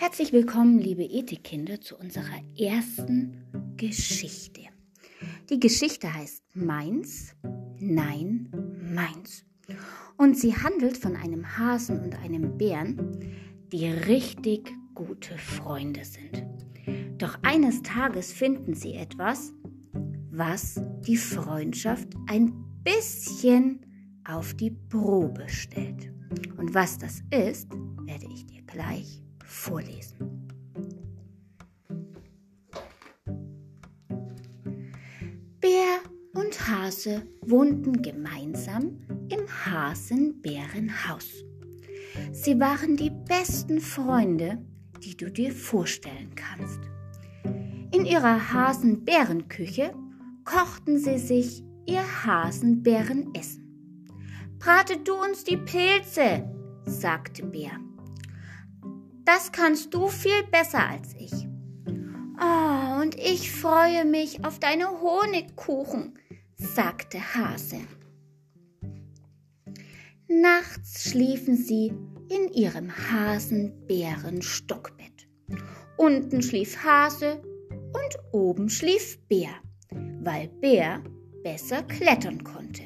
Herzlich willkommen, liebe Ethikkinder, zu unserer ersten Geschichte. Die Geschichte heißt Meins, Nein, Meins. Und sie handelt von einem Hasen und einem Bären, die richtig gute Freunde sind. Doch eines Tages finden sie etwas, was die Freundschaft ein bisschen auf die Probe stellt. Und was das ist, werde ich dir gleich vorlesen. Bär und Hase wohnten gemeinsam im Hasenbärenhaus. Sie waren die besten Freunde, die du dir vorstellen kannst. In ihrer Hasenbärenküche kochten sie sich ihr Hasenbärenessen. Brate du uns die Pilze, sagte Bär. Das kannst du viel besser als ich. Oh, und ich freue mich auf deine Honigkuchen, sagte Hase. Nachts schliefen sie in ihrem Hasenbärenstockbett. Unten schlief Hase und oben schlief Bär, weil Bär besser klettern konnte.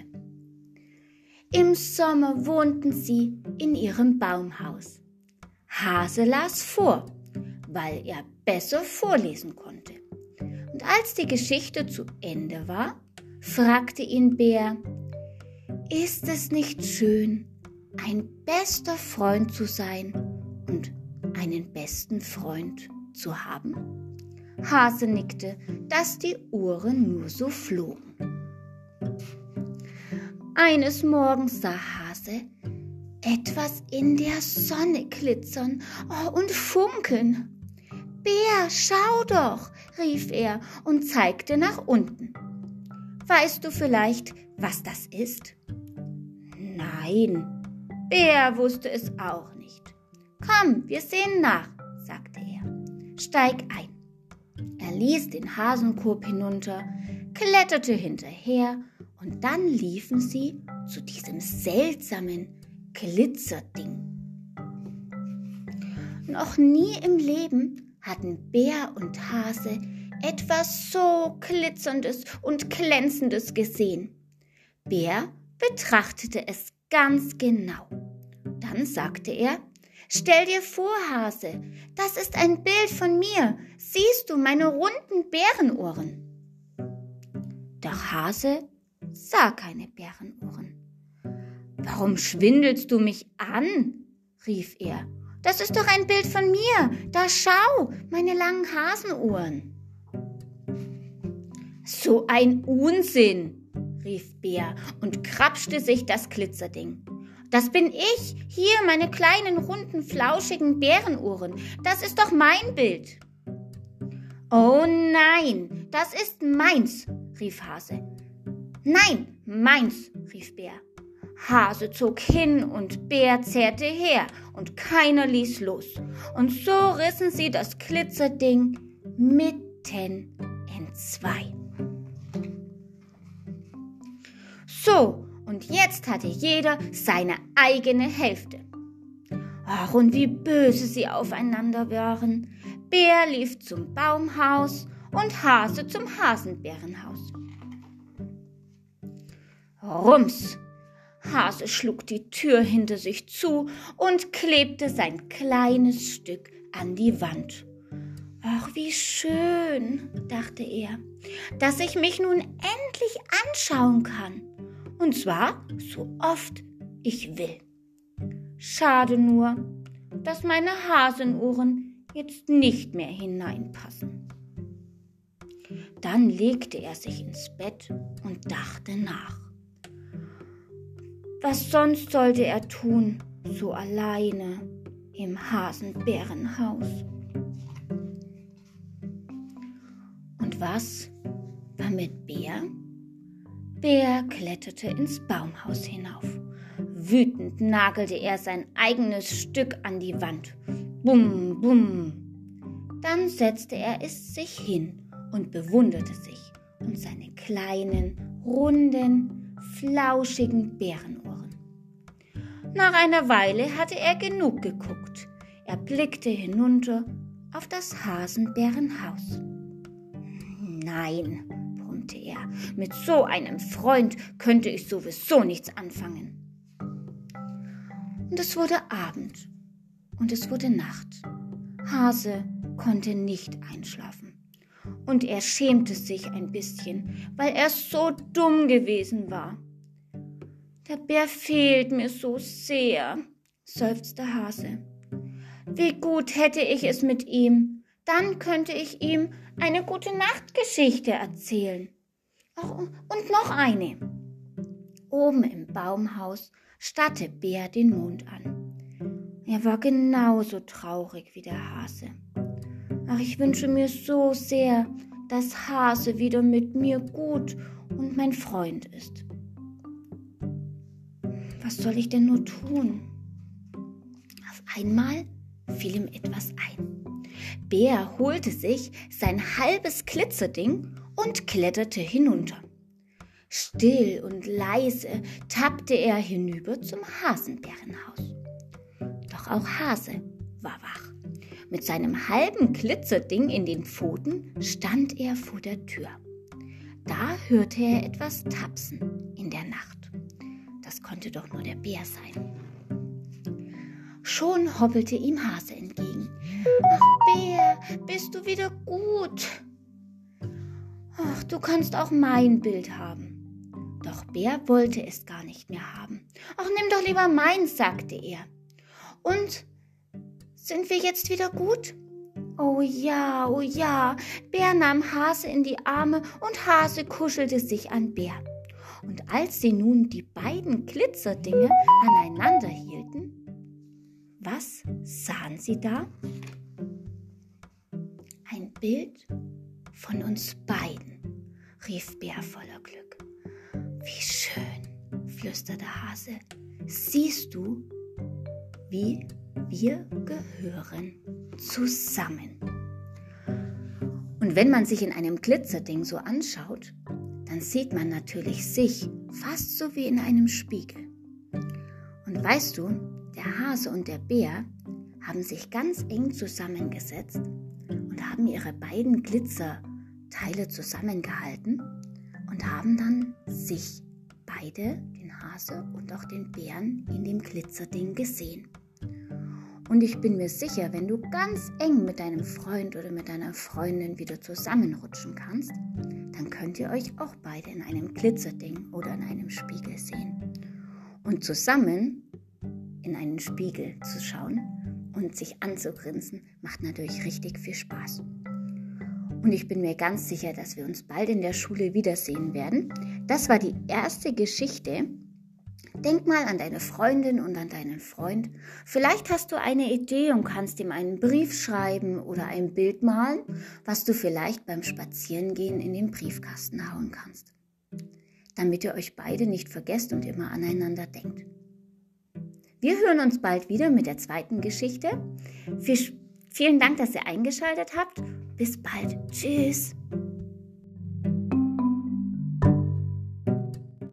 Im Sommer wohnten sie in ihrem Baumhaus. Hase las vor, weil er besser vorlesen konnte. Und als die Geschichte zu Ende war, fragte ihn Bär, ist es nicht schön, ein bester Freund zu sein und einen besten Freund zu haben? Hase nickte, dass die Uhren nur so flogen. Eines Morgens sah Hase, etwas in der Sonne glitzern oh, und funkeln. Bär, schau doch, rief er und zeigte nach unten. Weißt du vielleicht, was das ist? Nein, Bär wusste es auch nicht. Komm, wir sehen nach, sagte er. Steig ein. Er ließ den Hasenkorb hinunter, kletterte hinterher und dann liefen sie zu diesem seltsamen, Glitzerding. Noch nie im Leben hatten Bär und Hase etwas so glitzerndes und glänzendes gesehen. Bär betrachtete es ganz genau. Dann sagte er, Stell dir vor, Hase, das ist ein Bild von mir. Siehst du meine runden Bärenohren? Doch Hase sah keine Bärenohren. Warum schwindelst du mich an? rief er. Das ist doch ein Bild von mir. Da schau, meine langen Hasenohren. So ein Unsinn, rief Bär und krapschte sich das Glitzerding. Das bin ich. Hier meine kleinen, runden, flauschigen Bärenohren. Das ist doch mein Bild. Oh nein, das ist meins, rief Hase. Nein, meins, rief Bär. Hase zog hin und Bär zerrte her und keiner ließ los. Und so rissen sie das Glitzerding mitten in zwei. So, und jetzt hatte jeder seine eigene Hälfte. Ach, und wie böse sie aufeinander waren. Bär lief zum Baumhaus und Hase zum Hasenbärenhaus. Rums! Hase schlug die Tür hinter sich zu und klebte sein kleines Stück an die Wand. Ach, wie schön, dachte er, dass ich mich nun endlich anschauen kann. Und zwar so oft ich will. Schade nur, dass meine Hasenohren jetzt nicht mehr hineinpassen. Dann legte er sich ins Bett und dachte nach. Was sonst sollte er tun, so alleine im Hasenbärenhaus? Und was war mit Bär? Bär kletterte ins Baumhaus hinauf. Wütend nagelte er sein eigenes Stück an die Wand. Bum, bum. Dann setzte er es sich hin und bewunderte sich und seine kleinen, runden, flauschigen Bärenohren. Nach einer Weile hatte er genug geguckt. er blickte hinunter auf das Hasenbärenhaus. Nein, brummte er, mit so einem Freund könnte ich sowieso nichts anfangen. Und es wurde Abend und es wurde Nacht. Hase konnte nicht einschlafen. Und er schämte sich ein bisschen, weil er so dumm gewesen war. Der Bär fehlt mir so sehr, seufzte Hase. Wie gut hätte ich es mit ihm. Dann könnte ich ihm eine gute Nachtgeschichte erzählen. Oh, und noch eine. Oben im Baumhaus starrte Bär den Mond an. Er war genauso traurig wie der Hase. Ach, ich wünsche mir so sehr, dass Hase wieder mit mir gut und mein Freund ist. Was soll ich denn nur tun? Auf einmal fiel ihm etwas ein. Bär holte sich sein halbes Glitzerding und kletterte hinunter. Still und leise tappte er hinüber zum Hasenbärenhaus. Doch auch Hase war wach. Mit seinem halben Glitzerding in den Pfoten stand er vor der Tür. Da hörte er etwas tapsen in der Nacht. Das konnte doch nur der Bär sein. Schon hoppelte ihm Hase entgegen. Ach, Bär, bist du wieder gut? Ach, du kannst auch mein Bild haben. Doch Bär wollte es gar nicht mehr haben. Ach, nimm doch lieber meins, sagte er. Und sind wir jetzt wieder gut? Oh ja, oh ja. Bär nahm Hase in die Arme und Hase kuschelte sich an Bär. Und als sie nun die beiden Glitzerdinge aneinander hielten, was sahen Sie da? Ein Bild von uns beiden, rief Bär voller Glück. Wie schön, flüsterte Hase. Siehst du, wie wir gehören zusammen. Und wenn man sich in einem Glitzerding so anschaut, dann sieht man natürlich sich fast so wie in einem Spiegel. Und weißt du, der Hase und der Bär haben sich ganz eng zusammengesetzt und haben ihre beiden Glitzerteile zusammengehalten und haben dann sich beide, den Hase und auch den Bären, in dem Glitzerding gesehen. Und ich bin mir sicher, wenn du ganz eng mit deinem Freund oder mit deiner Freundin wieder zusammenrutschen kannst, dann könnt ihr euch auch beide in einem Glitzerding oder in einem Spiegel sehen. Und zusammen in einen Spiegel zu schauen und sich anzugrinsen, macht natürlich richtig viel Spaß. Und ich bin mir ganz sicher, dass wir uns bald in der Schule wiedersehen werden. Das war die erste Geschichte. Denk mal an deine Freundin und an deinen Freund. Vielleicht hast du eine Idee und kannst ihm einen Brief schreiben oder ein Bild malen, was du vielleicht beim Spazierengehen in den Briefkasten hauen kannst. Damit ihr euch beide nicht vergesst und immer aneinander denkt. Wir hören uns bald wieder mit der zweiten Geschichte. Vielen Dank, dass ihr eingeschaltet habt. Bis bald. Tschüss.